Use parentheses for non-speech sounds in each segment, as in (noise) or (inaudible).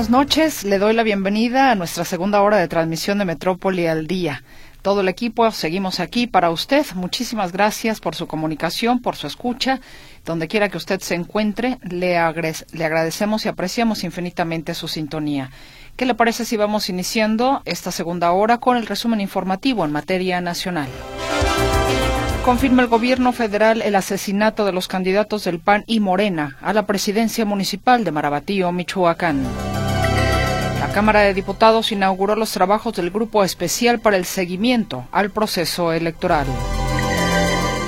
Buenas noches, le doy la bienvenida a nuestra segunda hora de transmisión de Metrópoli al día. Todo el equipo seguimos aquí para usted. Muchísimas gracias por su comunicación, por su escucha. Donde quiera que usted se encuentre, le, le agradecemos y apreciamos infinitamente su sintonía. ¿Qué le parece si vamos iniciando esta segunda hora con el resumen informativo en materia nacional? Confirma el gobierno federal el asesinato de los candidatos del PAN y Morena a la presidencia municipal de Marabatío, Michoacán. Cámara de Diputados inauguró los trabajos del Grupo Especial para el Seguimiento al Proceso Electoral.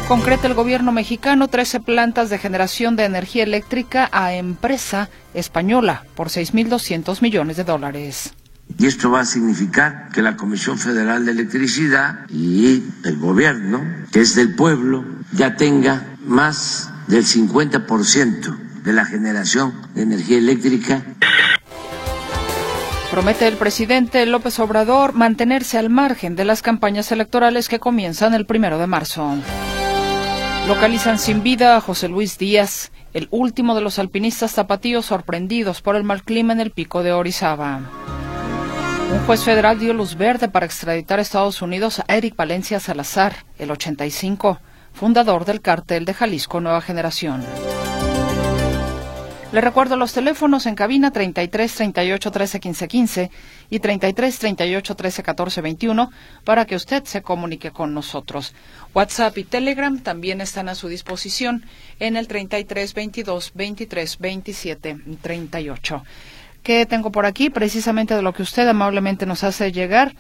Concreta el gobierno mexicano 13 plantas de generación de energía eléctrica a empresa española por 6.200 millones de dólares. Y esto va a significar que la Comisión Federal de Electricidad y el gobierno, que es del pueblo, ya tenga más del 50% de la generación de energía eléctrica. Promete el presidente López Obrador mantenerse al margen de las campañas electorales que comienzan el primero de marzo. Localizan sin vida a José Luis Díaz, el último de los alpinistas zapatíos sorprendidos por el mal clima en el pico de Orizaba. Un juez federal dio luz verde para extraditar a Estados Unidos a Eric Valencia Salazar, el 85, fundador del cártel de Jalisco Nueva Generación. Le recuerdo los teléfonos en cabina 33 38 13 15 15 y 33 38 13 14 21 para que usted se comunique con nosotros. WhatsApp y Telegram también están a su disposición en el 33 22 23 27 38. ¿Qué tengo por aquí? Precisamente de lo que usted amablemente nos hace llegar.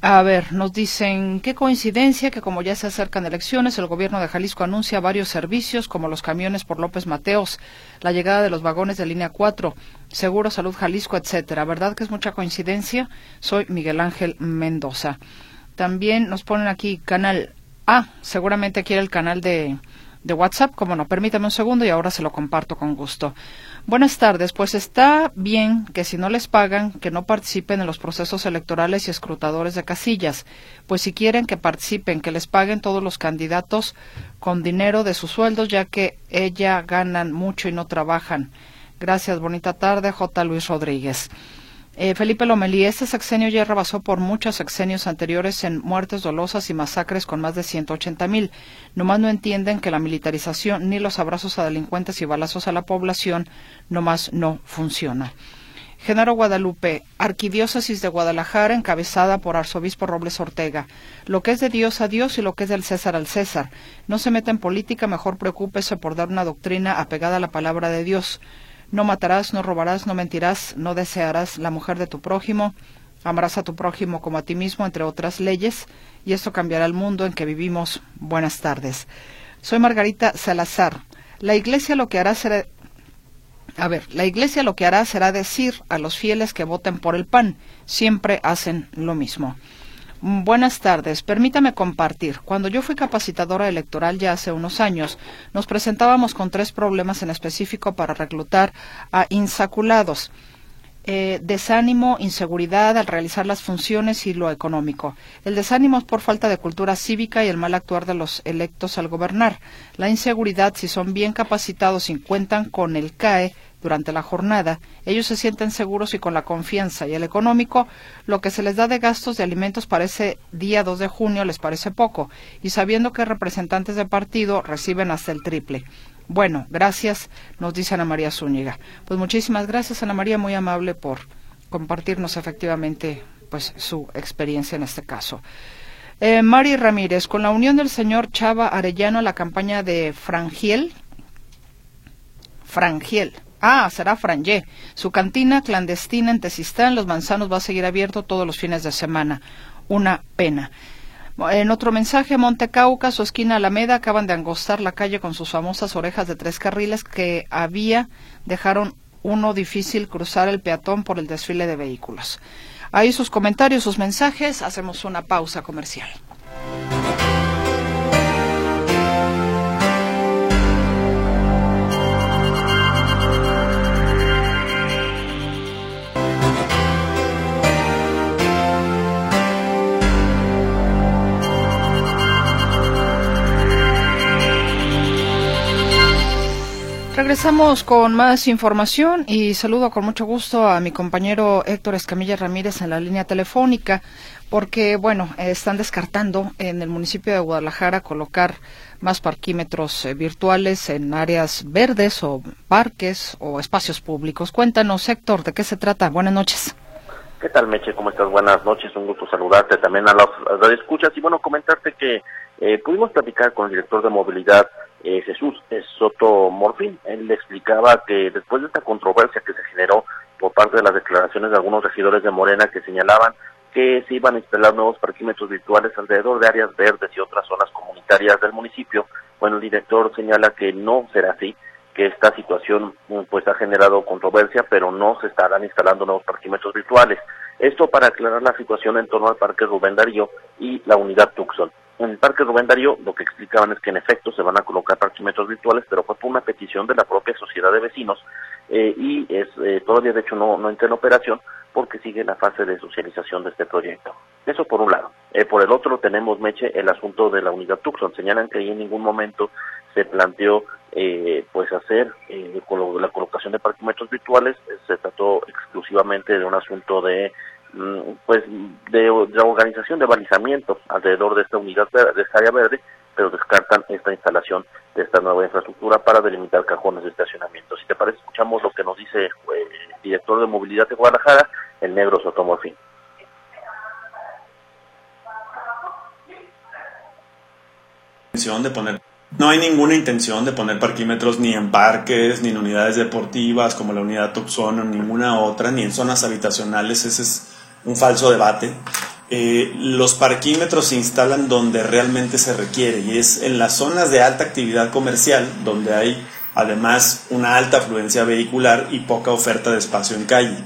A ver, nos dicen, qué coincidencia que como ya se acercan elecciones, el gobierno de Jalisco anuncia varios servicios como los camiones por López Mateos, la llegada de los vagones de línea 4, Seguro Salud Jalisco, etcétera. ¿Verdad que es mucha coincidencia? Soy Miguel Ángel Mendoza. También nos ponen aquí canal A, seguramente quiere el canal de, de WhatsApp, como no, permítame un segundo y ahora se lo comparto con gusto. Buenas tardes. Pues está bien que si no les pagan, que no participen en los procesos electorales y escrutadores de casillas. Pues si quieren que participen, que les paguen todos los candidatos con dinero de sus sueldos, ya que ella ganan mucho y no trabajan. Gracias. Bonita tarde, J. Luis Rodríguez. Eh, Felipe Lomelí, este sexenio ya rebasó por muchos sexenios anteriores en muertes dolosas y masacres con más de 180 mil. Nomás no entienden que la militarización ni los abrazos a delincuentes y balazos a la población nomás no funciona. Genaro Guadalupe, Arquidiócesis de Guadalajara, encabezada por Arzobispo Robles Ortega. Lo que es de Dios a Dios y lo que es del César al César. No se meta en política, mejor preocúpese por dar una doctrina apegada a la palabra de Dios. No matarás, no robarás, no mentirás, no desearás la mujer de tu prójimo, amarás a tu prójimo como a ti mismo, entre otras leyes, y esto cambiará el mundo en que vivimos. Buenas tardes. Soy Margarita Salazar. La Iglesia lo que hará será a ver, la Iglesia lo que hará será decir a los fieles que voten por el PAN. Siempre hacen lo mismo. Buenas tardes. Permítame compartir. Cuando yo fui capacitadora electoral ya hace unos años, nos presentábamos con tres problemas en específico para reclutar a insaculados. Eh, desánimo, inseguridad al realizar las funciones y lo económico. El desánimo es por falta de cultura cívica y el mal actuar de los electos al gobernar. La inseguridad, si son bien capacitados y cuentan con el CAE, durante la jornada, ellos se sienten seguros y con la confianza y el económico, lo que se les da de gastos de alimentos para ese día 2 de junio les parece poco, y sabiendo que representantes de partido reciben hasta el triple. Bueno, gracias, nos dice Ana María Zúñiga. Pues muchísimas gracias, Ana María, muy amable por compartirnos efectivamente pues su experiencia en este caso. Eh, Mari Ramírez, con la unión del señor Chava Arellano a la campaña de Frangiel, Frangiel, Ah, será Frangé. Su cantina clandestina en Tesistán, Los Manzanos, va a seguir abierto todos los fines de semana. Una pena. En otro mensaje, Monte Cauca, su esquina Alameda, acaban de angostar la calle con sus famosas orejas de tres carriles que había, dejaron uno difícil cruzar el peatón por el desfile de vehículos. Ahí sus comentarios, sus mensajes. Hacemos una pausa comercial. Regresamos con más información y saludo con mucho gusto a mi compañero Héctor Escamilla Ramírez en la línea telefónica, porque, bueno, están descartando en el municipio de Guadalajara colocar más parquímetros eh, virtuales en áreas verdes o parques o espacios públicos. Cuéntanos, Héctor, ¿de qué se trata? Buenas noches. ¿Qué tal, Meche? ¿Cómo estás? Buenas noches, un gusto saludarte también a las escuchas y bueno, comentarte que eh, pudimos platicar con el director de movilidad eh, Jesús Soto Morfín. Él le explicaba que después de esta controversia que se generó por parte de las declaraciones de algunos regidores de Morena que señalaban que se iban a instalar nuevos parquímetros virtuales alrededor de áreas verdes y otras zonas comunitarias del municipio, bueno, el director señala que no será así, que esta situación pues ha generado controversia, pero no se estarán instalando nuevos parquímetros virtuales. Esto para aclarar la situación en torno al Parque Rubén Darío y la unidad Tucson. En el Parque Rubén Darío lo que explicaban es que en efecto se van a colocar parquímetros virtuales, pero fue por una petición de la propia sociedad de vecinos eh, y es eh, todavía de hecho no, no entra en operación porque sigue la fase de socialización de este proyecto. Eso por un lado. Eh, por el otro tenemos, Meche, el asunto de la unidad Tucson. Señalan que ahí en ningún momento se planteó pues hacer la colocación de parquímetros virtuales, se trató exclusivamente de un asunto de pues de, organización de balizamiento alrededor de esta unidad de esta área verde, pero descartan esta instalación de esta nueva infraestructura para delimitar cajones de estacionamiento. Si te parece, escuchamos lo que nos dice eh, el director de movilidad de Guadalajara, el negro Sotomorfín. de poner no hay ninguna intención de poner parquímetros ni en parques, ni en unidades deportivas como la unidad Tucson o ninguna otra, ni en zonas habitacionales. Ese es un falso debate. Eh, los parquímetros se instalan donde realmente se requiere y es en las zonas de alta actividad comercial donde hay además una alta afluencia vehicular y poca oferta de espacio en calle.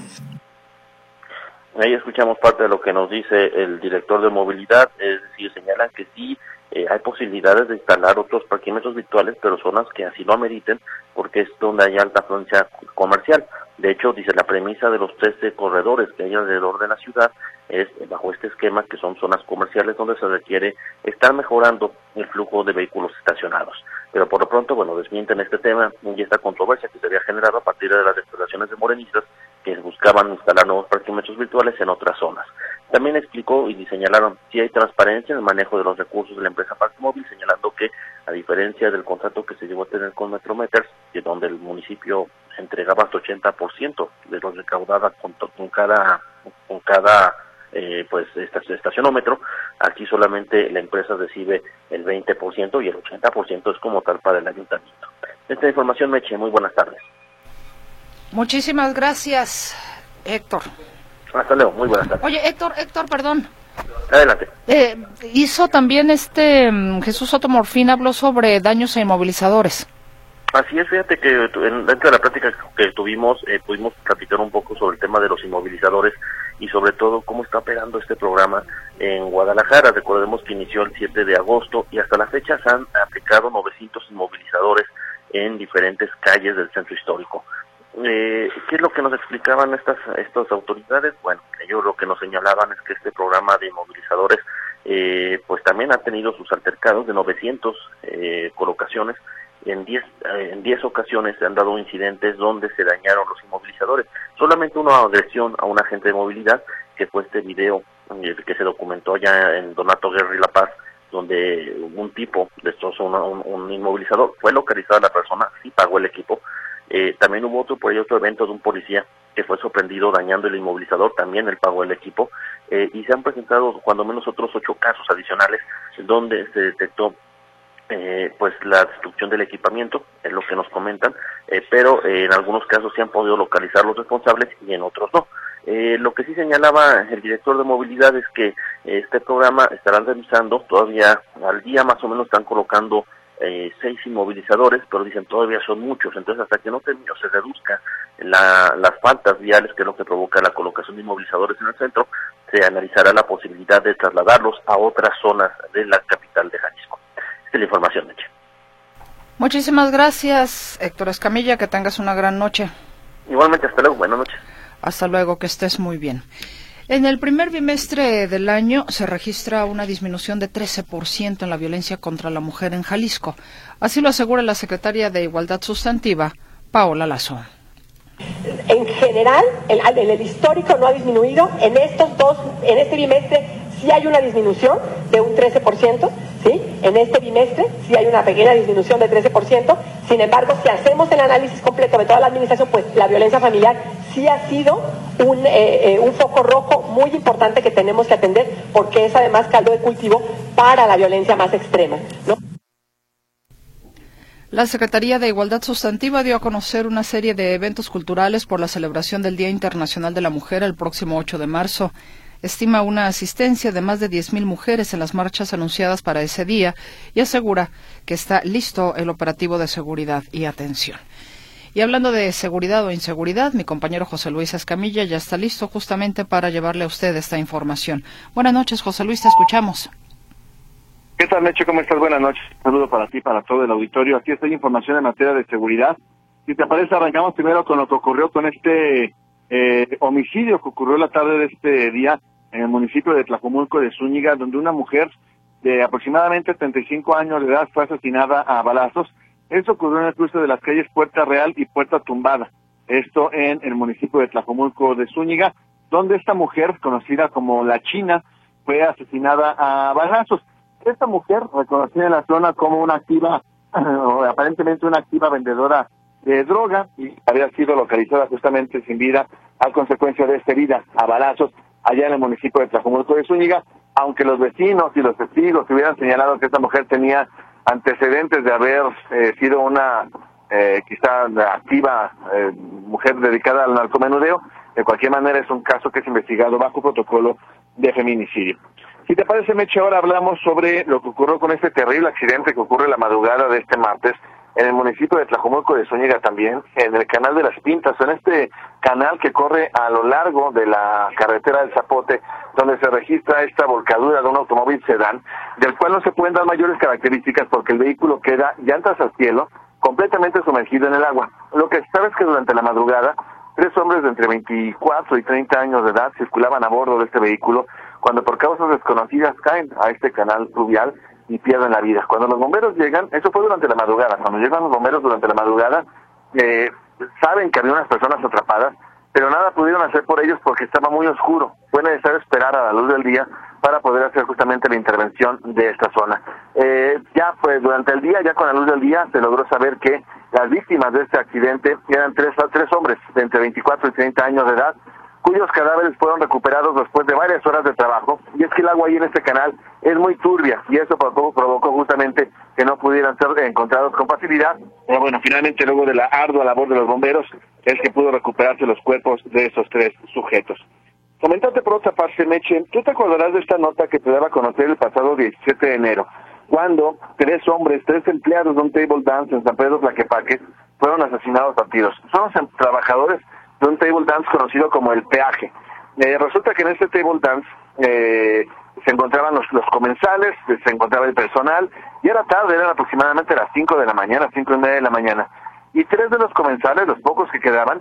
Ahí escuchamos parte de lo que nos dice el director de movilidad, es decir, señalan que sí eh, hay posibilidades de instalar otros parquímetros virtuales, pero zonas que así lo ameriten, porque es donde hay alta afluencia comercial. De hecho, dice la premisa de los 13 corredores que hay alrededor de la ciudad es bajo este esquema que son zonas comerciales donde se requiere estar mejorando el flujo de vehículos estacionados. Pero por lo pronto, bueno, desmienten este tema y esta controversia que se había generado a partir de las declaraciones de morenistas que buscaban instalar nuevos parquímetros virtuales en otras zonas. También explicó y señalaron si hay transparencia en el manejo de los recursos de la empresa Parque Móvil, señalando que, a diferencia del contrato que se llevó a tener con Metrometers, que donde el municipio entregaba hasta 80% de los recaudados con, con cada, con cada eh, pues estacionómetro, aquí solamente la empresa recibe el 20% y el 80% es como tal para el ayuntamiento. Esta información, Meche, muy buenas tardes. Muchísimas gracias, Héctor. Hasta luego, muy buenas tardes. Oye, Héctor, Héctor, perdón. Adelante. Eh, hizo también este mm, Jesús Sotomorfín, habló sobre daños a inmovilizadores. Así es, fíjate que dentro de la práctica que tuvimos eh, pudimos platicar un poco sobre el tema de los inmovilizadores y sobre todo cómo está operando este programa en Guadalajara. Recordemos que inició el 7 de agosto y hasta la fecha se han aplicado 900 inmovilizadores en diferentes calles del centro histórico. Eh, ¿Qué es lo que nos explicaban estas, estas autoridades? Bueno, ellos lo que nos señalaban es que este programa de inmovilizadores eh, pues también ha tenido sus altercados de 900 eh, colocaciones. En 10 eh, en 10 ocasiones se han dado incidentes donde se dañaron los inmovilizadores. Solamente una agresión a un agente de movilidad, que fue este video eh, que se documentó ya en Donato Guerra y La Paz, donde un tipo destrozó un, un, inmovilizador. Fue localizada la persona, sí pagó el equipo, eh, también hubo otro, por ahí otro evento de un policía que fue sorprendido dañando el inmovilizador, también él pagó el equipo, eh, y se han presentado cuando menos otros ocho casos adicionales donde se detectó eh, pues la destrucción del equipamiento, es lo que nos comentan, eh, pero en algunos casos se han podido localizar los responsables y en otros no. lo que sí señalaba el director de movilidad es que este programa estarán revisando, todavía al día más o menos están colocando eh, seis inmovilizadores, pero dicen todavía son muchos, entonces hasta que no se reduzca las faltas viales, que es lo que provoca la colocación de inmovilizadores en el centro, se analizará la posibilidad de trasladarlos a otras zonas de la capital de Jalisco. Es la información, Meche. Muchísimas gracias, Héctor Escamilla, que tengas una gran noche. Igualmente, hasta luego, buenas noches. Hasta luego, que estés muy bien. En el primer bimestre del año se registra una disminución de 13% en la violencia contra la mujer en Jalisco. Así lo asegura la secretaria de Igualdad Sustantiva, Paola Lazo. En general, en, en el histórico no ha disminuido. En estos dos, en este bimestre sí hay una disminución de un 13%, ¿sí? En este bimestre sí hay una pequeña disminución de 13%. Sin embargo, si hacemos el análisis completo de toda la administración, pues la violencia familiar sí ha sido un, eh, eh, un foco rojo muy importante que tenemos que atender porque es además caldo de cultivo para la violencia más extrema. La Secretaría de Igualdad Sustantiva dio a conocer una serie de eventos culturales por la celebración del Día Internacional de la Mujer el próximo 8 de marzo. Estima una asistencia de más de 10.000 mujeres en las marchas anunciadas para ese día y asegura que está listo el operativo de seguridad y atención. Y hablando de seguridad o inseguridad, mi compañero José Luis Escamilla ya está listo justamente para llevarle a usted esta información. Buenas noches, José Luis, te escuchamos. ¿Qué tal, Meche? ¿Cómo estás? Buenas noches. Un saludo para ti, para todo el auditorio. Aquí está información en materia de seguridad. Si te parece, arrancamos primero con lo que ocurrió con este eh, homicidio que ocurrió la tarde de este día en el municipio de Tlajomulco de Zúñiga, donde una mujer de aproximadamente 35 años de edad fue asesinada a balazos. Esto ocurrió en el cruce de las calles Puerta Real y Puerta Tumbada. Esto en el municipio de Tlajomulco de Zúñiga, donde esta mujer, conocida como la China, fue asesinada a balazos. Esta mujer, reconocida en la zona como una activa, (clears throat) o aparentemente una activa vendedora de droga, y había sido localizada justamente sin vida a consecuencia de esta herida a balazos allá en el municipio de Tlajumulco de Zúñiga, aunque los vecinos y los testigos hubieran señalado que esta mujer tenía antecedentes de haber eh, sido una eh, quizá activa eh, mujer dedicada al narcomenudeo, de cualquier manera es un caso que es investigado bajo protocolo de feminicidio. Si te parece, Meche, ahora hablamos sobre lo que ocurrió con este terrible accidente que ocurre la madrugada de este martes en el municipio de Tlajomulco de Zúñiga también, en el canal de las Pintas, en este canal que corre a lo largo de la carretera del Zapote, donde se registra esta volcadura de un automóvil sedán, del cual no se pueden dar mayores características porque el vehículo queda llantas al cielo, completamente sumergido en el agua. Lo que se sabe es que durante la madrugada, tres hombres de entre 24 y 30 años de edad circulaban a bordo de este vehículo cuando por causas desconocidas caen a este canal fluvial y pierden la vida. Cuando los bomberos llegan, eso fue durante la madrugada, cuando llegan los bomberos durante la madrugada, eh, saben que había unas personas atrapadas, pero nada pudieron hacer por ellos porque estaba muy oscuro. Fue necesario esperar a la luz del día para poder hacer justamente la intervención de esta zona. Eh, ya pues durante el día, ya con la luz del día, se logró saber que las víctimas de este accidente eran tres, tres hombres de entre 24 y 30 años de edad, cuyos cadáveres fueron recuperados después de varias horas de trabajo. Y es que el agua ahí en este canal es muy turbia y eso provocó, justamente que no pudieran ser encontrados con facilidad. Pero bueno, finalmente luego de la ardua labor de los bomberos es que pudo recuperarse los cuerpos de esos tres sujetos. Comentarte por otra parte, Meche, tú te acordarás de esta nota que te daba a conocer el pasado 17 de enero, cuando tres hombres, tres empleados de un table dance en San Pedro Tlaquepaque fueron asesinados a tiros. Son trabajadores de un table dance conocido como el peaje. Eh, resulta que en este table dance eh, se encontraban los, los comensales, se encontraba el personal, y era tarde, eran aproximadamente las 5 de la mañana, cinco y media de la mañana. Y tres de los comensales, los pocos que quedaban,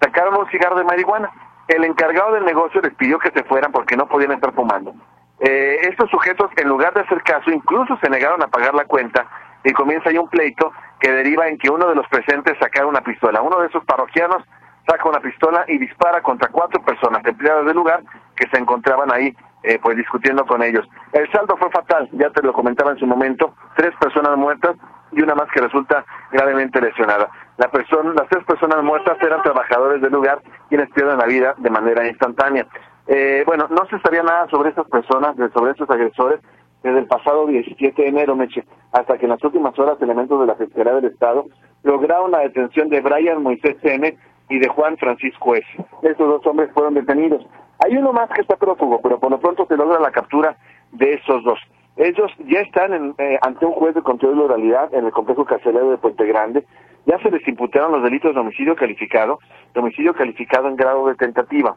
sacaron un cigarro de marihuana. El encargado del negocio les pidió que se fueran porque no podían estar fumando. Eh, estos sujetos, en lugar de hacer caso, incluso se negaron a pagar la cuenta y comienza ahí un pleito que deriva en que uno de los presentes sacara una pistola. Uno de esos parroquianos saca una pistola y dispara contra cuatro personas empleadas del lugar que se encontraban ahí eh, pues discutiendo con ellos. El saldo fue fatal, ya te lo comentaba en su momento, tres personas muertas y una más que resulta gravemente lesionada. La persona, las tres personas muertas eran trabajadores del lugar quienes pierden la vida de manera instantánea. Eh, bueno, no se sabía nada sobre estas personas, sobre estos agresores, desde el pasado 17 de enero, Meche, hasta que en las últimas horas elementos de la Fiscalía del Estado lograron la detención de Brian Moisés M., y de Juan Francisco S. Estos dos hombres fueron detenidos. Hay uno más que está prófugo, pero por lo pronto se logra la captura de esos dos. Ellos ya están eh, ante un juez de control de oralidad en el complejo carcelario de Puente Grande. Ya se les imputaron los delitos de homicidio calificado, de homicidio calificado en grado de tentativa.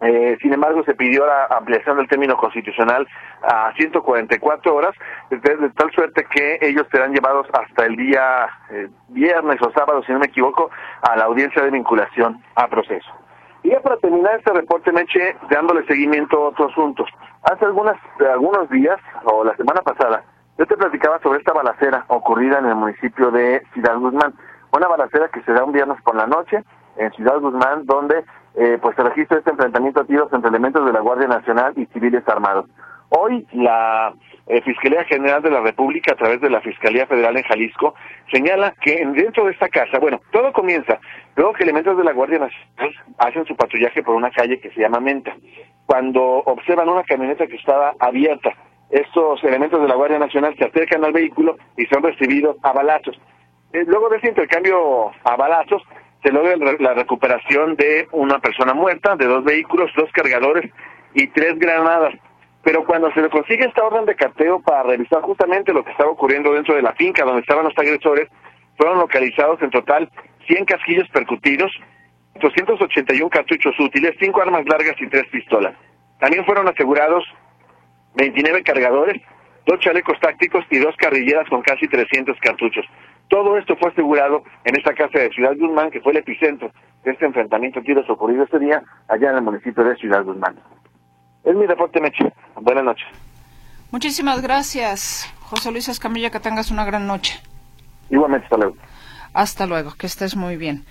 Eh, sin embargo, se pidió la ampliación del término constitucional a 144 horas, de, tal suerte que ellos serán llevados hasta el día eh, viernes o sábado, si no me equivoco, a la audiencia de vinculación a proceso. Y ya para terminar este reporte, Meche, dándole seguimiento a otro asunto. Hace algunas, algunos días, o la semana pasada, yo te platicaba sobre esta balacera ocurrida en el municipio de Ciudad Guzmán. Una balacera que se da un viernes por la noche en Ciudad Guzmán, donde eh, pues se registra este enfrentamiento a tiros entre elementos de la Guardia Nacional y civiles armados. Hoy la eh, Fiscalía General de la República, a través de la Fiscalía Federal en Jalisco, señala que dentro de esta casa, bueno, todo comienza luego que elementos de la Guardia Nacional hacen su patrullaje por una calle que se llama Menta. Cuando observan una camioneta que estaba abierta, estos elementos de la Guardia Nacional se acercan al vehículo y son recibidos a balazos. Eh, luego de ese intercambio a balazos, se logra la recuperación de una persona muerta, de dos vehículos, dos cargadores y tres granadas. Pero cuando se le consigue esta orden de cateo para revisar justamente lo que estaba ocurriendo dentro de la finca donde estaban los agresores, fueron localizados en total 100 casquillos percutidos, 281 cartuchos útiles, 5 armas largas y 3 pistolas. También fueron asegurados 29 cargadores, dos chalecos tácticos y dos carrilleras con casi 300 cartuchos. Todo esto fue asegurado en esta casa de Ciudad Guzmán, que fue el epicentro de este enfrentamiento que tiros ocurrido este día allá en el municipio de Ciudad Guzmán. Es mi reporte, Meche. Buenas noches. Muchísimas gracias, José Luis Escamilla, que tengas una gran noche. Igualmente, hasta luego. Hasta luego, que estés muy bien.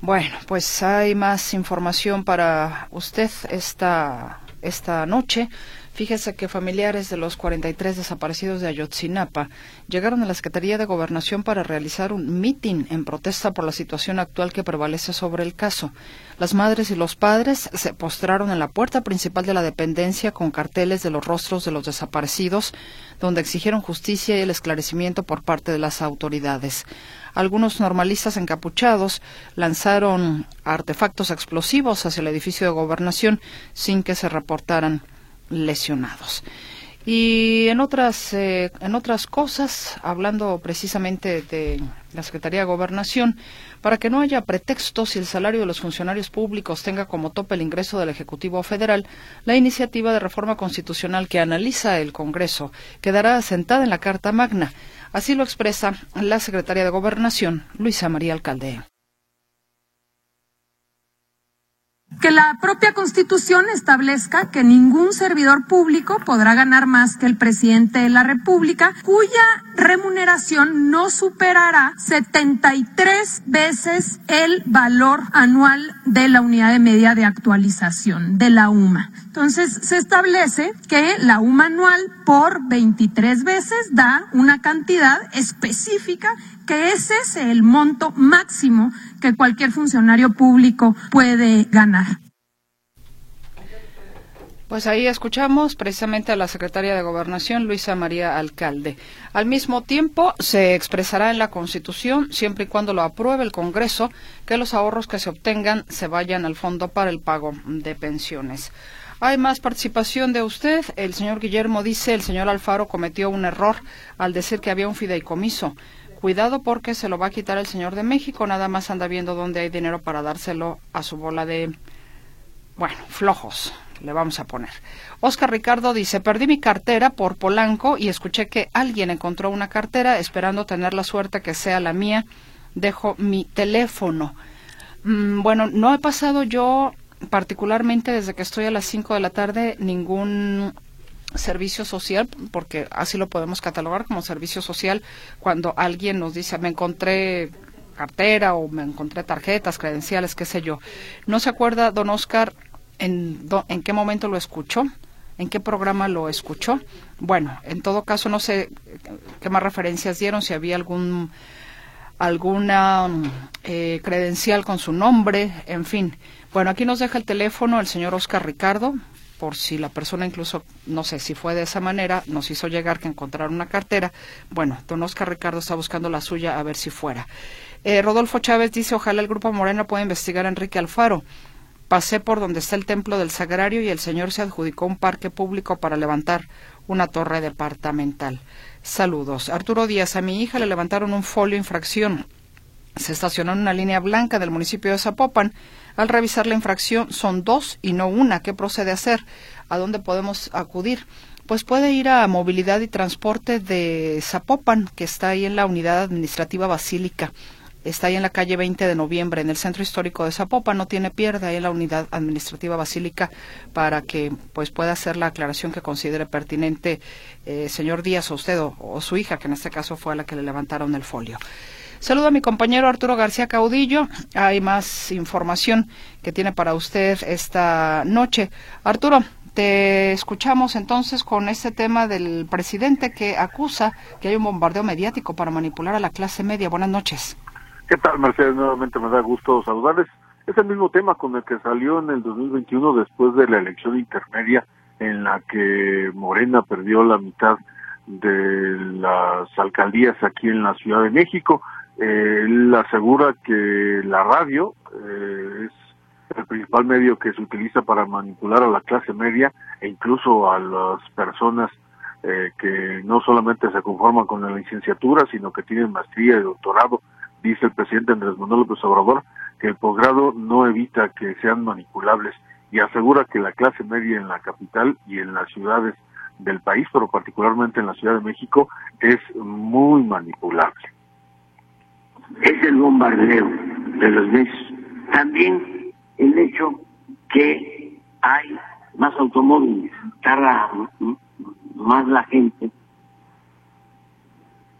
Bueno, pues hay más información para usted esta, esta noche. Fíjese que familiares de los 43 desaparecidos de Ayotzinapa llegaron a la Secretaría de Gobernación para realizar un mitin en protesta por la situación actual que prevalece sobre el caso. Las madres y los padres se postraron en la puerta principal de la dependencia con carteles de los rostros de los desaparecidos, donde exigieron justicia y el esclarecimiento por parte de las autoridades. Algunos normalistas encapuchados lanzaron artefactos explosivos hacia el edificio de gobernación sin que se reportaran lesionados. Y en otras, eh, en otras cosas, hablando precisamente de la Secretaría de Gobernación, para que no haya pretextos y el salario de los funcionarios públicos tenga como tope el ingreso del Ejecutivo Federal, la iniciativa de reforma constitucional que analiza el Congreso quedará asentada en la Carta Magna. Así lo expresa la Secretaria de Gobernación, Luisa María Alcalde. Que la propia Constitución establezca que ningún servidor público podrá ganar más que el presidente de la República, cuya remuneración no superará 73 veces el valor anual de la unidad de medida de actualización de la UMA. Entonces, se establece que la UMA anual por 23 veces da una cantidad específica que ese es el monto máximo que cualquier funcionario público puede ganar. Pues ahí escuchamos precisamente a la secretaria de Gobernación, Luisa María Alcalde. Al mismo tiempo, se expresará en la Constitución, siempre y cuando lo apruebe el Congreso, que los ahorros que se obtengan se vayan al fondo para el pago de pensiones. Hay más participación de usted. El señor Guillermo dice, el señor Alfaro cometió un error al decir que había un fideicomiso. Cuidado porque se lo va a quitar el señor de México, nada más anda viendo dónde hay dinero para dárselo a su bola de, bueno, flojos, le vamos a poner. Oscar Ricardo dice, perdí mi cartera por Polanco y escuché que alguien encontró una cartera esperando tener la suerte que sea la mía. Dejo mi teléfono. Mm, bueno, no he pasado yo particularmente desde que estoy a las 5 de la tarde ningún servicio social, porque así lo podemos catalogar como servicio social, cuando alguien nos dice, me encontré cartera o me encontré tarjetas, credenciales, qué sé yo. ¿No se acuerda, don Oscar, en, en qué momento lo escuchó? ¿En qué programa lo escuchó? Bueno, en todo caso, no sé qué más referencias dieron, si había algún alguna eh, credencial con su nombre, en fin. Bueno, aquí nos deja el teléfono el señor Oscar Ricardo, por si la persona incluso, no sé si fue de esa manera, nos hizo llegar que encontrar una cartera. Bueno, don Oscar Ricardo está buscando la suya a ver si fuera. Eh, Rodolfo Chávez dice, ojalá el Grupo Moreno pueda investigar a Enrique Alfaro. Pasé por donde está el Templo del Sagrario y el señor se adjudicó un parque público para levantar una torre departamental. Saludos. Arturo Díaz, a mi hija le levantaron un folio infracción. Se estacionó en una línea blanca del municipio de Zapopan al revisar la infracción son dos y no una. ¿Qué procede a hacer? ¿A dónde podemos acudir? Pues puede ir a Movilidad y Transporte de Zapopan, que está ahí en la unidad administrativa basílica. Está ahí en la calle 20 de noviembre, en el centro histórico de Zapopan. No tiene pierde ahí en la unidad administrativa basílica para que pues pueda hacer la aclaración que considere pertinente, eh, señor Díaz, o usted o, o su hija, que en este caso fue a la que le levantaron el folio. Saludo a mi compañero Arturo García Caudillo. Hay más información que tiene para usted esta noche. Arturo, te escuchamos entonces con este tema del presidente que acusa que hay un bombardeo mediático para manipular a la clase media. Buenas noches. ¿Qué tal, Mercedes? Nuevamente me da gusto saludarles. Es el mismo tema con el que salió en el 2021 después de la elección intermedia en la que Morena perdió la mitad de las alcaldías aquí en la Ciudad de México. Él asegura que la radio eh, es el principal medio que se utiliza para manipular a la clase media e incluso a las personas eh, que no solamente se conforman con la licenciatura, sino que tienen maestría y doctorado. Dice el presidente Andrés Manuel López Obrador que el posgrado no evita que sean manipulables y asegura que la clase media en la capital y en las ciudades del país, pero particularmente en la Ciudad de México, es muy manipulable. Es el bombardeo de los medios. También el hecho que hay más automóviles, tarda más la gente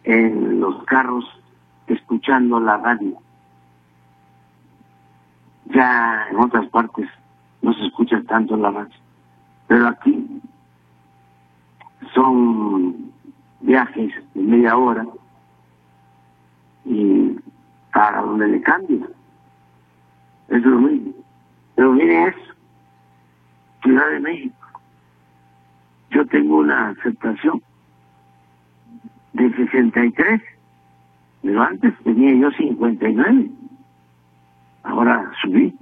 en los carros escuchando la radio. Ya en otras partes no se escucha tanto la radio, pero aquí son viajes de media hora y para donde le cambia es lo mismo. Pero mire eso, Ciudad de México. Yo tengo una aceptación de 63, pero antes tenía yo 59. Ahora subí.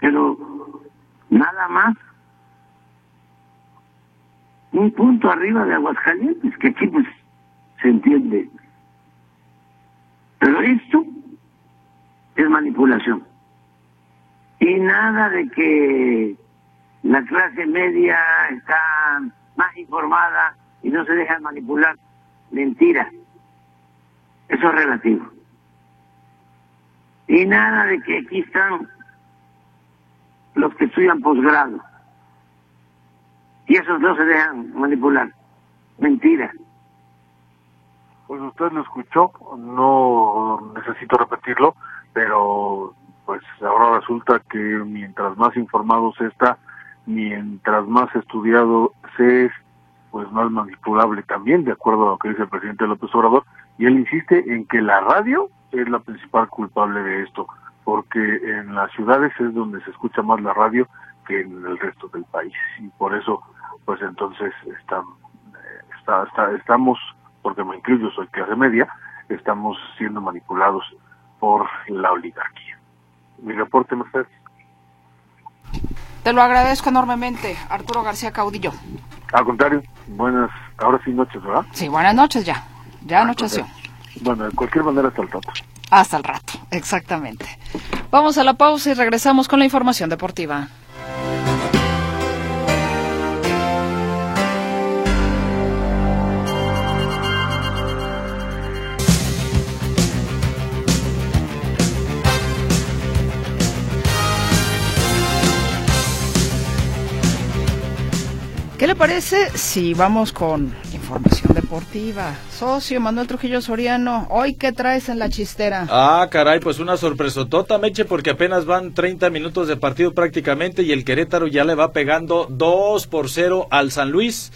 Pero nada más un punto arriba de Aguascalientes, que aquí pues se entiende. Pero esto es manipulación. Y nada de que la clase media está más informada y no se deja manipular. Mentira. Eso es relativo. Y nada de que aquí están los que estudian posgrado y esos no se dejan manipular. Mentira. Pues usted lo escuchó, no necesito repetirlo, pero pues ahora resulta que mientras más informado se está, mientras más estudiado se es, pues más manipulable también, de acuerdo a lo que dice el presidente López Obrador, y él insiste en que la radio es la principal culpable de esto, porque en las ciudades es donde se escucha más la radio que en el resto del país, y por eso pues entonces está, está, estamos, porque me incluyo, soy clase media, estamos siendo manipulados por la oligarquía. Mi reporte, Mercedes. Te lo agradezco enormemente, Arturo García Caudillo. Al contrario, buenas, ahora sí noches, ¿verdad? Sí, buenas noches ya, ya anocheció. Bueno, de cualquier manera hasta el rato. Hasta el rato, exactamente. Vamos a la pausa y regresamos con la información deportiva. ¿Qué le parece si vamos con información deportiva? Socio Manuel Trujillo Soriano, ¿hoy qué traes en la chistera? Ah, caray, pues una sorpresotota, Meche, porque apenas van 30 minutos de partido prácticamente y el Querétaro ya le va pegando 2 por 0 al San Luis.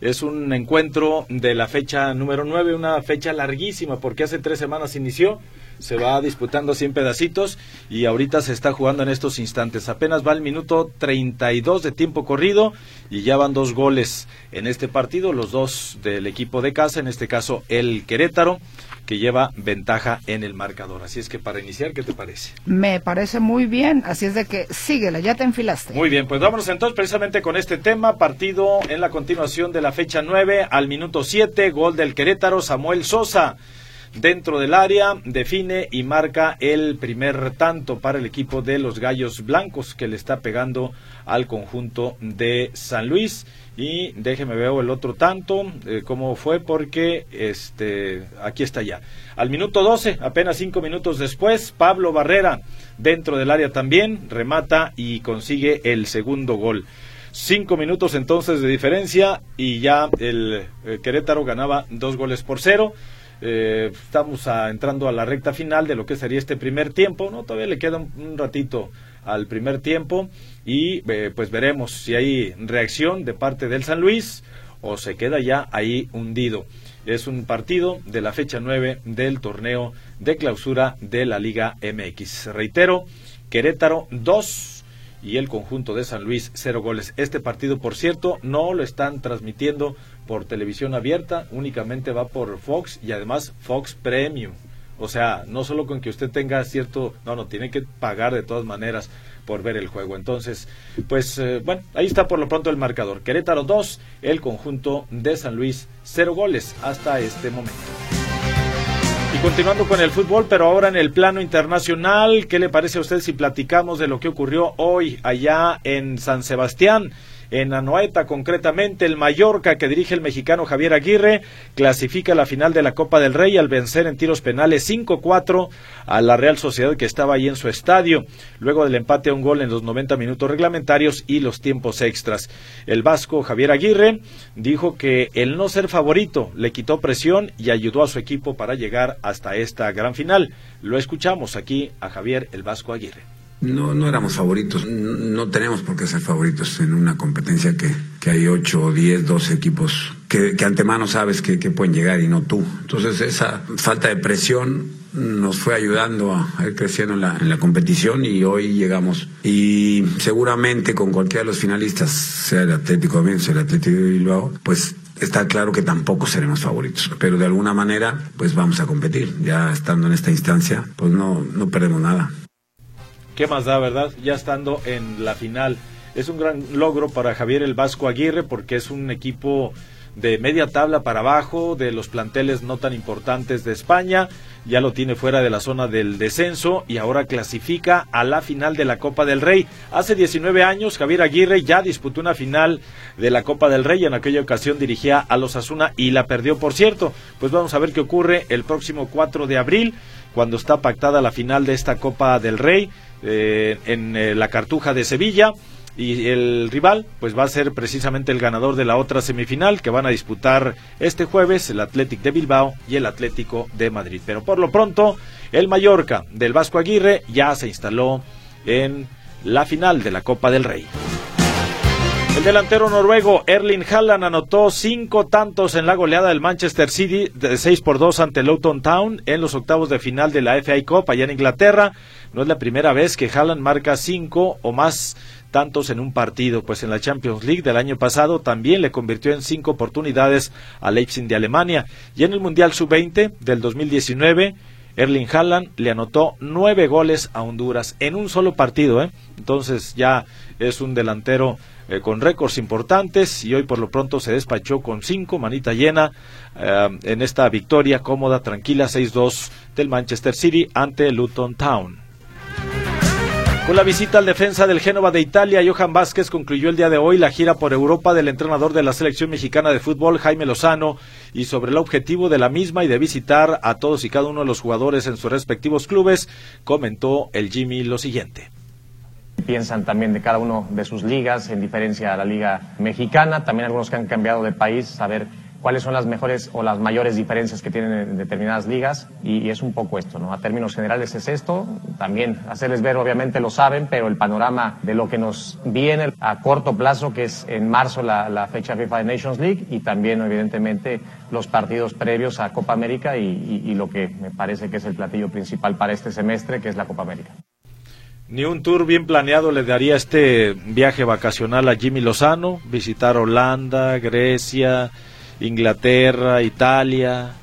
Es un encuentro de la fecha número 9, una fecha larguísima porque hace tres semanas inició se va disputando 100 pedacitos y ahorita se está jugando en estos instantes. Apenas va el minuto 32 de tiempo corrido y ya van dos goles en este partido, los dos del equipo de casa, en este caso el Querétaro que lleva ventaja en el marcador. Así es que para iniciar, ¿qué te parece? Me parece muy bien, así es de que síguela, ya te enfilaste. Muy bien, pues vámonos entonces precisamente con este tema, partido en la continuación de la fecha 9 al minuto 7, gol del Querétaro, Samuel Sosa dentro del área, define y marca el primer tanto para el equipo de los Gallos Blancos que le está pegando al conjunto de San Luis. Y déjeme ver el otro tanto, eh, cómo fue, porque este, aquí está ya. Al minuto 12, apenas cinco minutos después, Pablo Barrera, dentro del área también, remata y consigue el segundo gol. Cinco minutos entonces de diferencia y ya el eh, Querétaro ganaba dos goles por cero. Eh, estamos entrando a la recta final de lo que sería este primer tiempo, ¿no? Todavía le queda un, ratito al primer tiempo y eh, pues veremos si hay reacción de parte del San Luis o se queda ya ahí hundido. Es un partido de la fecha 9 del torneo de clausura de la Liga MX. Reitero, Querétaro 2 y el conjunto de San Luis 0 goles. Este partido, por cierto, no lo están transmitiendo por televisión abierta, únicamente va por Fox y además Fox Premium. O sea, no solo con que usted tenga cierto, no, no, tiene que pagar de todas maneras por ver el juego. Entonces, pues eh, bueno, ahí está por lo pronto el marcador. Querétaro 2, el conjunto de San Luis 0 goles hasta este momento. Y continuando con el fútbol, pero ahora en el plano internacional, ¿qué le parece a usted si platicamos de lo que ocurrió hoy allá en San Sebastián? En Anoeta, concretamente el Mallorca que dirige el mexicano Javier Aguirre, clasifica la final de la Copa del Rey al vencer en tiros penales 5-4 a la Real Sociedad que estaba ahí en su estadio, luego del empate a un gol en los 90 minutos reglamentarios y los tiempos extras. El vasco Javier Aguirre dijo que el no ser favorito le quitó presión y ayudó a su equipo para llegar hasta esta gran final. Lo escuchamos aquí a Javier el Vasco Aguirre. No, no éramos favoritos, no tenemos por qué ser favoritos en una competencia que, que hay 8, 10, 12 equipos que, que antemano sabes que, que, pueden llegar y no tú. Entonces esa falta de presión nos fue ayudando a ir creciendo en la, en la competición y hoy llegamos. Y seguramente con cualquiera de los finalistas, sea el Atlético de sea el Atlético de Bilbao, pues está claro que tampoco seremos favoritos, pero de alguna manera pues vamos a competir. Ya estando en esta instancia, pues no, no perdemos nada. ¿Qué más da, verdad? Ya estando en la final. Es un gran logro para Javier el Vasco Aguirre porque es un equipo de media tabla para abajo, de los planteles no tan importantes de España, ya lo tiene fuera de la zona del descenso y ahora clasifica a la final de la Copa del Rey. Hace 19 años Javier Aguirre ya disputó una final de la Copa del Rey, en aquella ocasión dirigía a los Asuna y la perdió por cierto. Pues vamos a ver qué ocurre el próximo 4 de abril, cuando está pactada la final de esta Copa del Rey. Eh, en eh, la Cartuja de Sevilla y el rival pues va a ser precisamente el ganador de la otra semifinal que van a disputar este jueves el Athletic de Bilbao y el Atlético de Madrid. Pero por lo pronto el Mallorca del Vasco Aguirre ya se instaló en la final de la Copa del Rey. El delantero noruego Erling Haaland anotó cinco tantos en la goleada del Manchester City de 6 por 2 ante Luton Town en los octavos de final de la FA Cup allá en Inglaterra. No es la primera vez que Haaland marca cinco o más tantos en un partido, pues en la Champions League del año pasado también le convirtió en cinco oportunidades a Leipzig de Alemania y en el Mundial Sub-20 del 2019 Erling Haaland le anotó nueve goles a Honduras en un solo partido, ¿eh? entonces ya es un delantero eh, con récords importantes y hoy por lo pronto se despachó con cinco, manita llena, eh, en esta victoria cómoda, tranquila, 6-2 del Manchester City ante Luton Town. Con la visita al defensa del Génova de Italia, Johan Vázquez concluyó el día de hoy la gira por Europa del entrenador de la selección mexicana de fútbol, Jaime Lozano, y sobre el objetivo de la misma y de visitar a todos y cada uno de los jugadores en sus respectivos clubes, comentó el Jimmy lo siguiente. Piensan también de cada uno de sus ligas, en diferencia a la liga mexicana, también algunos que han cambiado de país, saber cuáles son las mejores o las mayores diferencias que tienen en determinadas ligas y, es un poco esto, ¿no? A términos generales es esto, también hacerles ver, obviamente lo saben, pero el panorama de lo que nos viene a corto plazo, que es en marzo la, fecha FIFA de Nations League y también evidentemente los partidos previos a Copa América y lo que me parece que es el platillo principal para este semestre, que es la Copa América. Ni un tour bien planeado le daría este viaje vacacional a Jimmy Lozano, visitar Holanda, Grecia, Inglaterra, Italia,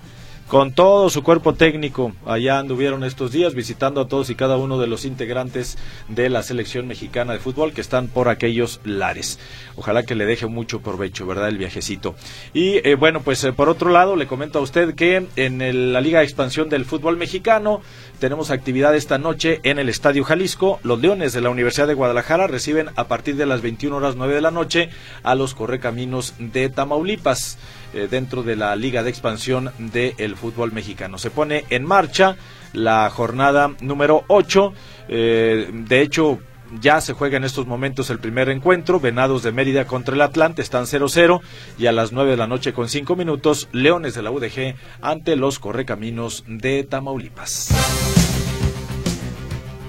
con todo su cuerpo técnico. Allá anduvieron estos días visitando a todos y cada uno de los integrantes de la selección mexicana de fútbol que están por aquellos lares. Ojalá que le deje mucho provecho, ¿verdad? El viajecito. Y eh, bueno, pues eh, por otro lado, le comento a usted que en la Liga de Expansión del Fútbol Mexicano tenemos actividad esta noche en el Estadio Jalisco. Los Leones de la Universidad de Guadalajara reciben a partir de las 21 horas 9 de la noche a los Correcaminos de Tamaulipas. Eh, dentro de la Liga de Expansión del Fútbol Mexicano. Se pone en marcha la jornada número 8. Eh, de hecho, ya se juega en estos momentos el primer encuentro, Venados de Mérida contra el Atlante, están 0-0 y a las 9 de la noche con 5 minutos, Leones de la UDG ante los Correcaminos de Tamaulipas.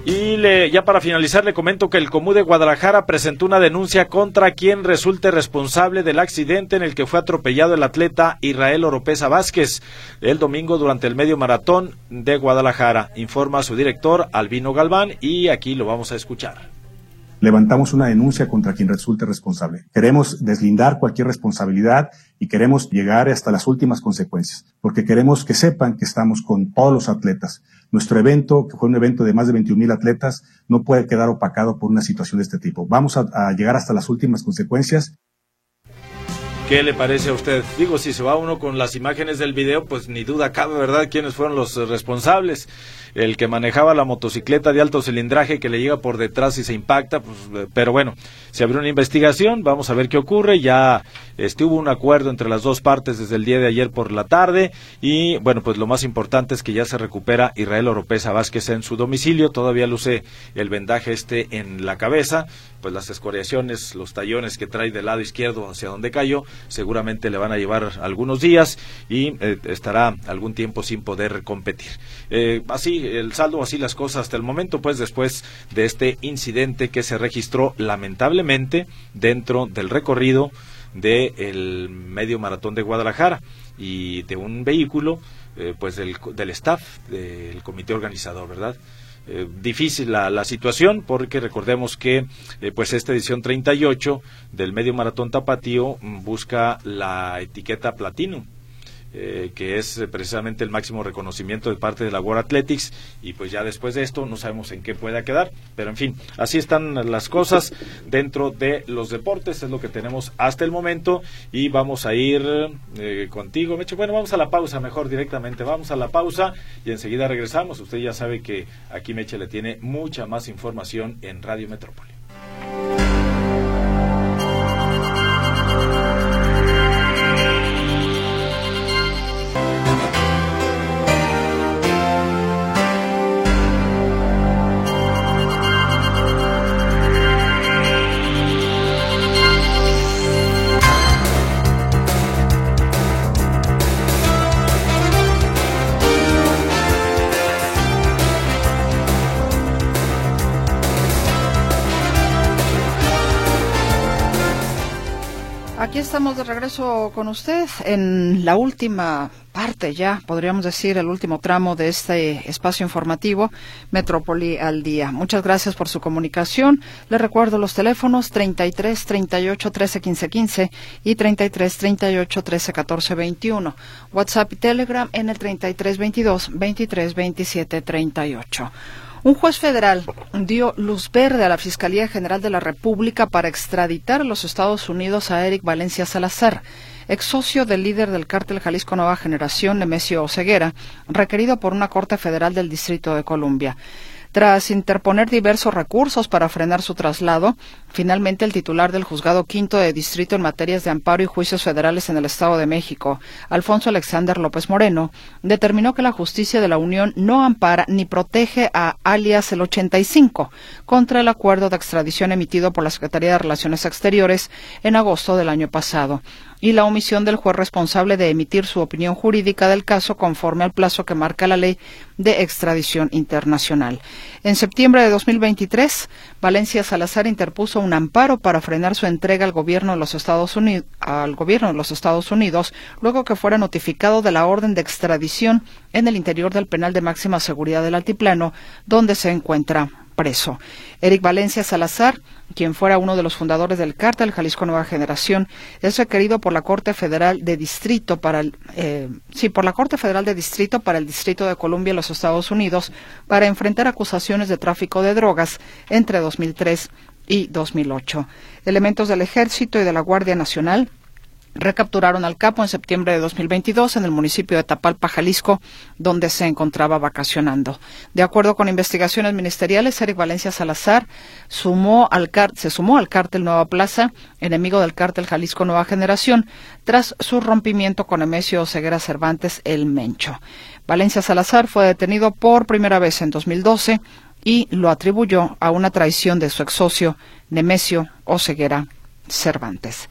Y le, ya para finalizar le comento que el Comú de Guadalajara presentó una denuncia contra quien resulte responsable del accidente en el que fue atropellado el atleta Israel Oropesa Vázquez el domingo durante el medio maratón de Guadalajara, informa su director Albino Galván y aquí lo vamos a escuchar levantamos una denuncia contra quien resulte responsable. Queremos deslindar cualquier responsabilidad y queremos llegar hasta las últimas consecuencias, porque queremos que sepan que estamos con todos los atletas. Nuestro evento, que fue un evento de más de 21 mil atletas, no puede quedar opacado por una situación de este tipo. Vamos a, a llegar hasta las últimas consecuencias ¿Qué le parece a usted? Digo, si se va uno con las imágenes del video, pues ni duda cabe, ¿verdad?, quiénes fueron los responsables el que manejaba la motocicleta de alto cilindraje que le llega por detrás y se impacta, pues, eh, pero bueno, se abrió una investigación, vamos a ver qué ocurre, ya estuvo un acuerdo entre las dos partes desde el día de ayer por la tarde y bueno, pues lo más importante es que ya se recupera Israel Oropesa Vázquez en su domicilio, todavía luce el vendaje este en la cabeza, pues las escoriaciones, los tallones que trae del lado izquierdo hacia donde cayó, seguramente le van a llevar algunos días y eh, estará algún tiempo sin poder competir. Eh, así el saldo, así las cosas hasta el momento, pues después de este incidente que se registró lamentablemente dentro del recorrido del medio maratón de Guadalajara y de un vehículo, eh, pues del, del staff del comité organizador, ¿verdad? Eh, difícil la, la, situación porque recordemos que eh, pues esta edición 38 del medio maratón tapatío mm, busca la etiqueta platino eh, que es eh, precisamente el máximo reconocimiento de parte de la World Athletics y pues ya después de esto no sabemos en qué pueda quedar, pero en fin, así están las cosas dentro de los deportes, es lo que tenemos hasta el momento y vamos a ir eh, contigo, Meche. Bueno, vamos a la pausa mejor directamente, vamos a la pausa y enseguida regresamos. Usted ya sabe que aquí Meche le tiene mucha más información en Radio Metrópoli. Aquí estamos de regreso con usted en la última parte ya, podríamos decir, el último tramo de este espacio informativo Metrópoli al día. Muchas gracias por su comunicación. Le recuerdo los teléfonos 33 38 13 15 15 y 33 38 13 14 21. WhatsApp y Telegram en el 33 22 23 27 38. Un juez federal dio luz verde a la Fiscalía General de la República para extraditar a los Estados Unidos a Eric Valencia Salazar, ex socio del líder del cártel Jalisco Nueva Generación, Nemesio Oseguera, requerido por una Corte Federal del Distrito de Columbia. Tras interponer diversos recursos para frenar su traslado, finalmente el titular del Juzgado Quinto de Distrito en materias de amparo y juicios federales en el Estado de México, Alfonso Alexander López Moreno, determinó que la justicia de la Unión no ampara ni protege a alias el 85 contra el acuerdo de extradición emitido por la Secretaría de Relaciones Exteriores en agosto del año pasado y la omisión del juez responsable de emitir su opinión jurídica del caso conforme al plazo que marca la ley de extradición internacional. En septiembre de 2023, Valencia Salazar interpuso un amparo para frenar su entrega al gobierno de los Estados Unidos, al gobierno de los Estados Unidos, luego que fuera notificado de la orden de extradición en el interior del penal de máxima seguridad del altiplano, donde se encuentra preso. Eric Valencia Salazar, quien fuera uno de los fundadores del cártel Jalisco Nueva Generación, es requerido por la Corte Federal de Distrito para el, eh, sí, por la Corte Federal de Distrito para el Distrito de Columbia en los Estados Unidos para enfrentar acusaciones de tráfico de drogas entre 2003 y 2008. Elementos del Ejército y de la Guardia Nacional recapturaron al capo en septiembre de 2022 en el municipio de Tapalpa, Jalisco, donde se encontraba vacacionando. De acuerdo con investigaciones ministeriales, Eric Valencia Salazar se sumó al cártel Nueva Plaza, enemigo del cártel Jalisco Nueva Generación, tras su rompimiento con Emesio Ceguera Cervantes el Mencho. Valencia Salazar fue detenido por primera vez en 2012 y lo atribuyó a una traición de su ex socio Nemesio Oseguera Cervantes.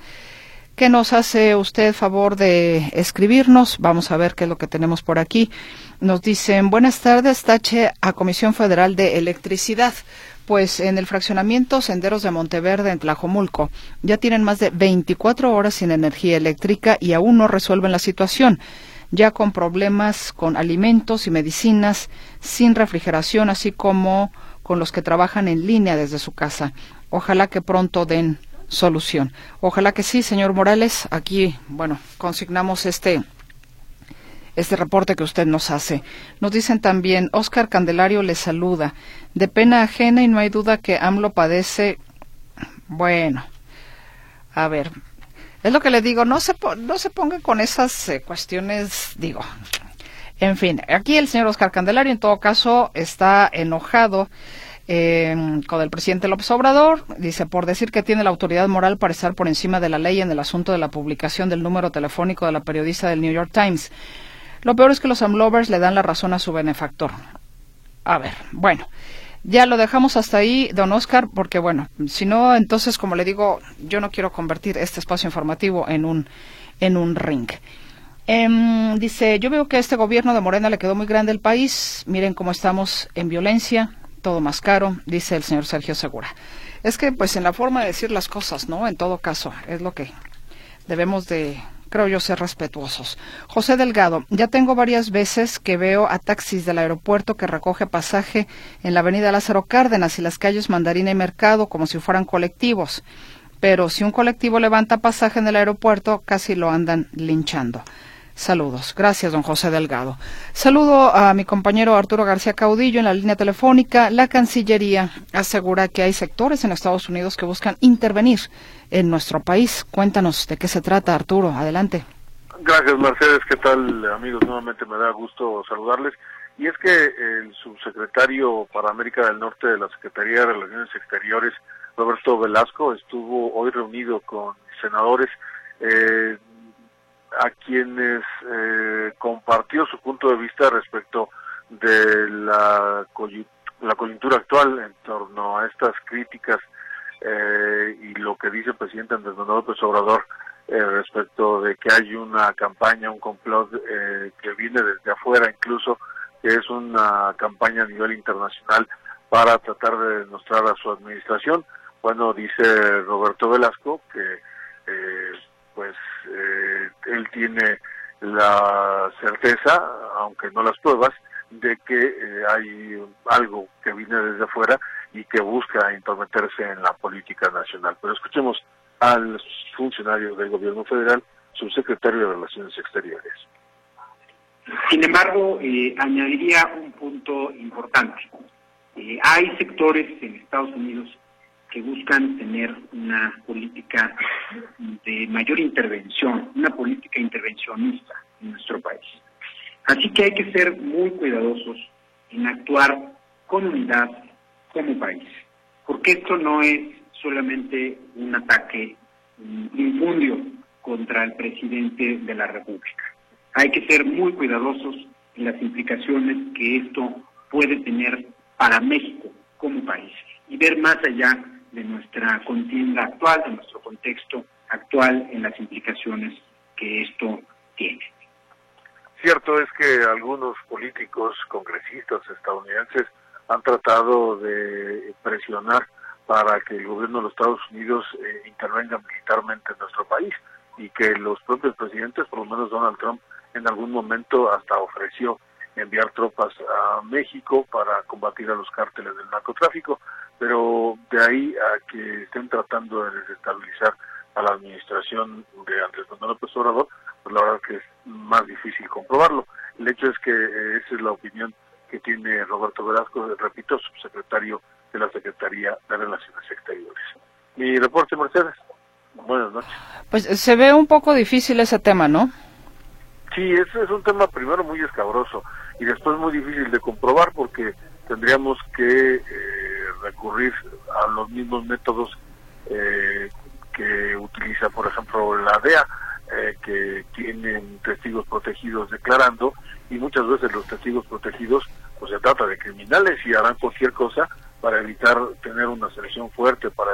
¿Qué nos hace usted favor de escribirnos? Vamos a ver qué es lo que tenemos por aquí. Nos dicen, buenas tardes, Tache a Comisión Federal de Electricidad. Pues en el fraccionamiento Senderos de Monteverde, en Tlajomulco, ya tienen más de 24 horas sin energía eléctrica y aún no resuelven la situación, ya con problemas con alimentos y medicinas, sin refrigeración, así como con los que trabajan en línea desde su casa. Ojalá que pronto den solución. Ojalá que sí, señor Morales. Aquí, bueno, consignamos este este reporte que usted nos hace. Nos dicen también, Oscar Candelario le saluda. De pena ajena y no hay duda que AMLO padece. Bueno, a ver, es lo que le digo, no se, no se pongan con esas eh, cuestiones, digo. En fin, aquí el señor Oscar Candelario en todo caso está enojado eh, con el presidente López Obrador. Dice, por decir que tiene la autoridad moral para estar por encima de la ley en el asunto de la publicación del número telefónico de la periodista del New York Times. Lo peor es que los Amlovers le dan la razón a su benefactor. A ver, bueno, ya lo dejamos hasta ahí, don Oscar, porque bueno, si no, entonces, como le digo, yo no quiero convertir este espacio informativo en un, en un ring. Em, dice, yo veo que a este gobierno de Morena le quedó muy grande el país. Miren cómo estamos en violencia, todo más caro, dice el señor Sergio Segura. Es que, pues, en la forma de decir las cosas, ¿no? En todo caso, es lo que debemos de creo yo ser respetuosos. José Delgado, ya tengo varias veces que veo a taxis del aeropuerto que recoge pasaje en la avenida Lázaro Cárdenas y las calles Mandarina y Mercado como si fueran colectivos. Pero si un colectivo levanta pasaje en el aeropuerto, casi lo andan linchando. Saludos. Gracias, don José Delgado. Saludo a mi compañero Arturo García Caudillo en la línea telefónica. La Cancillería asegura que hay sectores en Estados Unidos que buscan intervenir en nuestro país. Cuéntanos de qué se trata, Arturo. Adelante. Gracias, Mercedes. ¿Qué tal, amigos? Nuevamente me da gusto saludarles. Y es que el subsecretario para América del Norte de la Secretaría de Relaciones Exteriores, Roberto Velasco, estuvo hoy reunido con senadores eh, a quienes eh, compartió su punto de vista respecto de la, la coyuntura actual en torno a estas críticas eh, y lo que dice el presidente Andrés Manuel López Obrador eh, respecto de que hay una campaña, un complot eh, que viene desde afuera incluso, que es una campaña a nivel internacional para tratar de demostrar a su administración. Bueno, dice Roberto Velasco que eh, pues eh, él tiene la certeza, aunque no las pruebas, de que eh, hay algo que viene desde afuera y que busca intrometerse en la política nacional. Pero escuchemos al funcionario del gobierno federal, subsecretario de Relaciones Exteriores. Sin embargo, eh, añadiría un punto importante. hay sectores en Estados Unidos que buscan tener una política de mayor intervención, una política intervencionista en nuestro país. Así que hay que ser muy cuidadosos en actuar con unidad como país, porque esto no es solamente un ataque infundio contra el presidente de la República. Hay que ser muy cuidadosos en las implicaciones que esto puede tener para México como país y ver más allá de nuestra contienda actual, de nuestro contexto actual en las implicaciones que esto tiene. Cierto es que algunos políticos, congresistas estadounidenses han tratado de presionar para que el gobierno de los Estados Unidos eh, intervenga militarmente en nuestro país y que los propios presidentes, por lo menos Donald Trump, en algún momento hasta ofreció enviar tropas a México para combatir a los cárteles del narcotráfico pero de ahí a que estén tratando de desestabilizar a la administración de Andrés Manuel López Obrador, pues la verdad que es más difícil comprobarlo. El hecho es que eh, esa es la opinión que tiene Roberto Velasco, repito, subsecretario de la Secretaría de Relaciones Exteriores. Mi reporte, Mercedes. Buenas noches. Pues se ve un poco difícil ese tema, ¿no? Sí, ese es un tema primero muy escabroso y después muy difícil de comprobar porque tendríamos que eh, recurrir a los mismos métodos eh, que utiliza, por ejemplo, la DEA, eh, que tienen testigos protegidos declarando, y muchas veces los testigos protegidos, pues se trata de criminales y harán cualquier cosa para evitar tener una selección fuerte, para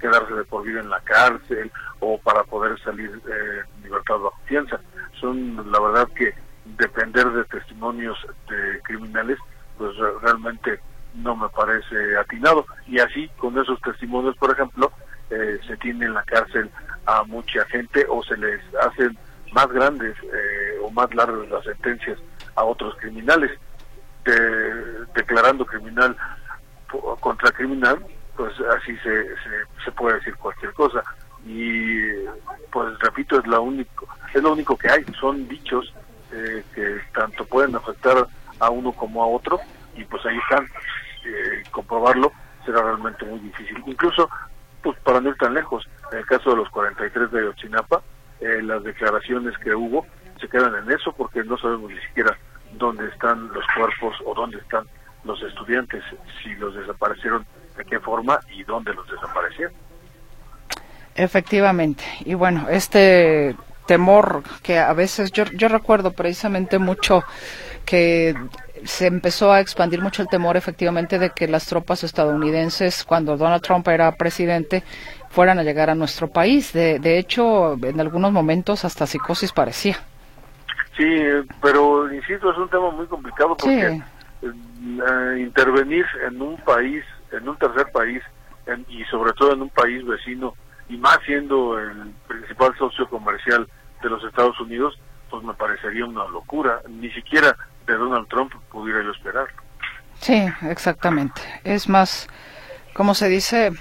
quedarse de por vida en la cárcel o para poder salir eh, en libertad bajo. Son, la verdad que depender de testimonios de criminales, pues realmente no me parece atinado. Y así, con esos testimonios, por ejemplo, eh, se tiene en la cárcel a mucha gente o se les hacen más grandes eh, o más largas las sentencias a otros criminales, declarando criminal contra criminal, pues así se, se, puede decir cualquier cosa. Y pues repito, es, la único, es lo único que hay, son dichos eh, que tanto pueden afectar a uno como a otro, y pues ahí están, eh, comprobarlo será realmente muy difícil. Incluso, pues para no ir tan lejos, en el caso de los 43 de Ochinapa, eh, las declaraciones que hubo se quedan en eso porque no sabemos ni siquiera dónde están los cuerpos o dónde están los estudiantes, si los desaparecieron, de qué forma y dónde los desaparecieron. Efectivamente. Y bueno, este temor que a veces yo, yo recuerdo precisamente mucho que se empezó a expandir mucho el temor efectivamente de que las tropas estadounidenses cuando Donald Trump era presidente fueran a llegar a nuestro país. De, de hecho, en algunos momentos hasta psicosis parecía. Sí, pero insisto, es un tema muy complicado porque eh, intervenir en un país, en un tercer país, y sobre todo en un país vecino, y más siendo el principal socio comercial de los Estados Unidos, pues me parecería una locura. Ni siquiera de Donald Trump pudiera yo esperarlo. Sí, exactamente. Es más, como se dice,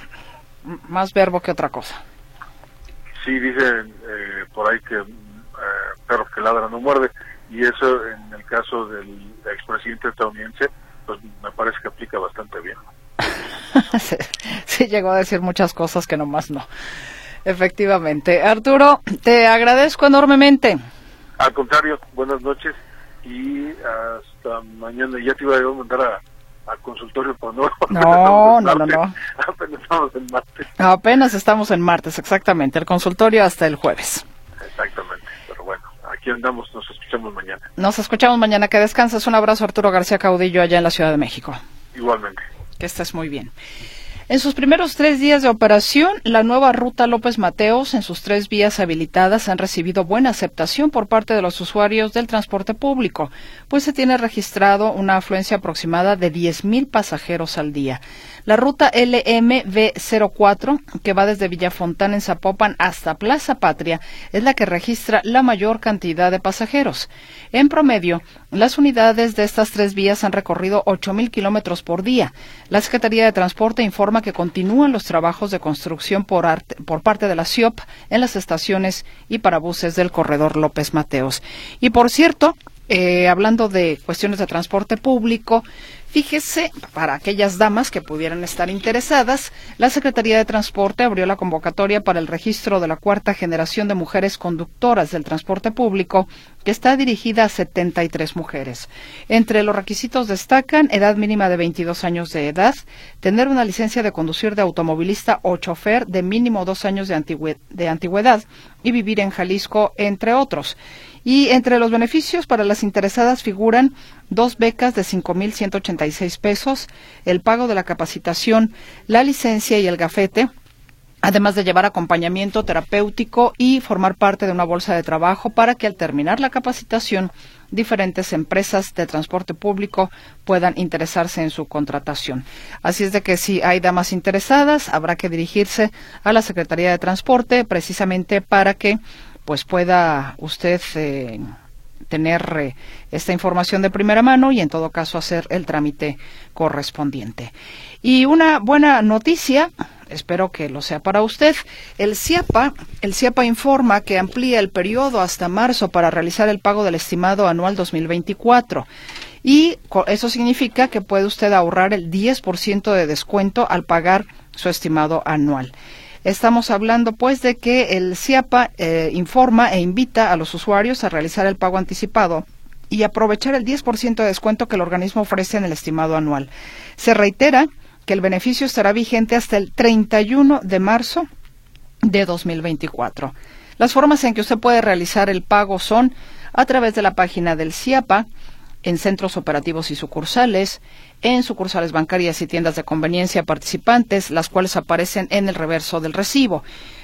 más verbo que otra cosa. Sí, dicen eh, por ahí que eh, perro que ladra no muerde, y eso en el caso del expresidente estadounidense, pues me parece que aplica bastante bien. (laughs) sí, llegó a decir muchas cosas que nomás no. Efectivamente. Arturo, te agradezco enormemente. Al contrario, buenas noches y hasta mañana. Ya te iba a mandar a, al consultorio, pero no. No, (laughs) no, no, no. (laughs) Apenas estamos en martes. Apenas estamos en martes, exactamente. El consultorio hasta el jueves. Exactamente. Pero bueno, aquí andamos. Nos escuchamos mañana. Nos escuchamos mañana. Que descanses. Un abrazo, Arturo García Caudillo, allá en la Ciudad de México. Igualmente. Que estés muy bien. En sus primeros tres días de operación, la nueva ruta López Mateos en sus tres vías habilitadas han recibido buena aceptación por parte de los usuarios del transporte público, pues se tiene registrado una afluencia aproximada de 10.000 pasajeros al día. La ruta LMV04, que va desde Villafontán en Zapopan hasta Plaza Patria, es la que registra la mayor cantidad de pasajeros. En promedio, las unidades de estas tres vías han recorrido 8.000 kilómetros por día. La Secretaría de Transporte informa que continúan los trabajos de construcción por, por parte de la CIOP en las estaciones y parabuses del corredor López Mateos. Y por cierto, eh, hablando de cuestiones de transporte público, Fíjese, para aquellas damas que pudieran estar interesadas, la Secretaría de Transporte abrió la convocatoria para el registro de la cuarta generación de mujeres conductoras del transporte público, que está dirigida a 73 mujeres. Entre los requisitos destacan edad mínima de 22 años de edad, tener una licencia de conducir de automovilista o chofer de mínimo dos años de, antigüedad y vivir en Jalisco, entre otros. Y entre los beneficios para las interesadas figuran dos becas de 5.186 pesos, el pago de la capacitación, la licencia y el gafete, además de llevar acompañamiento terapéutico y formar parte de una bolsa de trabajo para que al terminar la capacitación diferentes empresas de transporte público puedan interesarse en su contratación. Así es de que si hay damas interesadas, habrá que dirigirse a la Secretaría de Transporte precisamente para que pues pueda usted eh, tener eh, esta información de primera mano y en todo caso hacer el trámite correspondiente. Y una buena noticia, espero que lo sea para usted, el CIAPA, el CIAPA informa que amplía el periodo hasta marzo para realizar el pago del estimado anual 2024 y eso significa que puede usted ahorrar el 10% de descuento al pagar su estimado anual. Estamos hablando pues de que el CIAPA eh, informa e invita a los usuarios a realizar el pago anticipado y aprovechar el 10% de descuento que el organismo ofrece en el estimado anual. Se reitera que el beneficio estará vigente hasta el 31 de marzo de 2024. Las formas en que usted puede realizar el pago son a través de la página del CIAPA, en centros operativos y sucursales, en sucursales bancarias y tiendas de conveniencia participantes, las cuales aparecen en el reverso del recibo.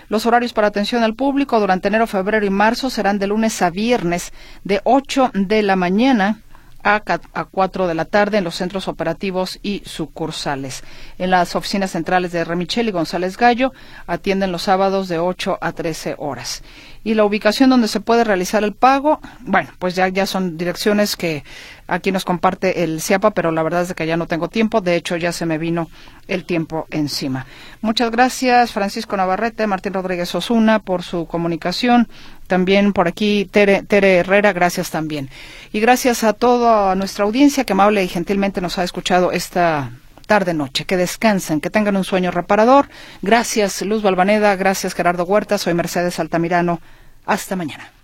Los horarios para atención al público durante enero, febrero y marzo serán de lunes a viernes de 8 de la mañana a, a 4 de la tarde en los centros operativos y sucursales. En las oficinas centrales de Remichel y González Gallo atienden los sábados de 8 a 13 horas. Y la ubicación donde se puede realizar el pago, bueno, pues ya, ya son direcciones que aquí nos comparte el CIAPA, pero la verdad es que ya no tengo tiempo. De hecho, ya se me vino el tiempo encima. Muchas gracias, Francisco Navarrete, Martín Rodríguez Osuna, por su comunicación. También por aquí, Tere, Tere Herrera, gracias también. Y gracias a toda nuestra audiencia que amable y gentilmente nos ha escuchado esta tarde noche. Que descansen, que tengan un sueño reparador. Gracias Luz Balvaneda, gracias Gerardo Huerta, soy Mercedes Altamirano. Hasta mañana.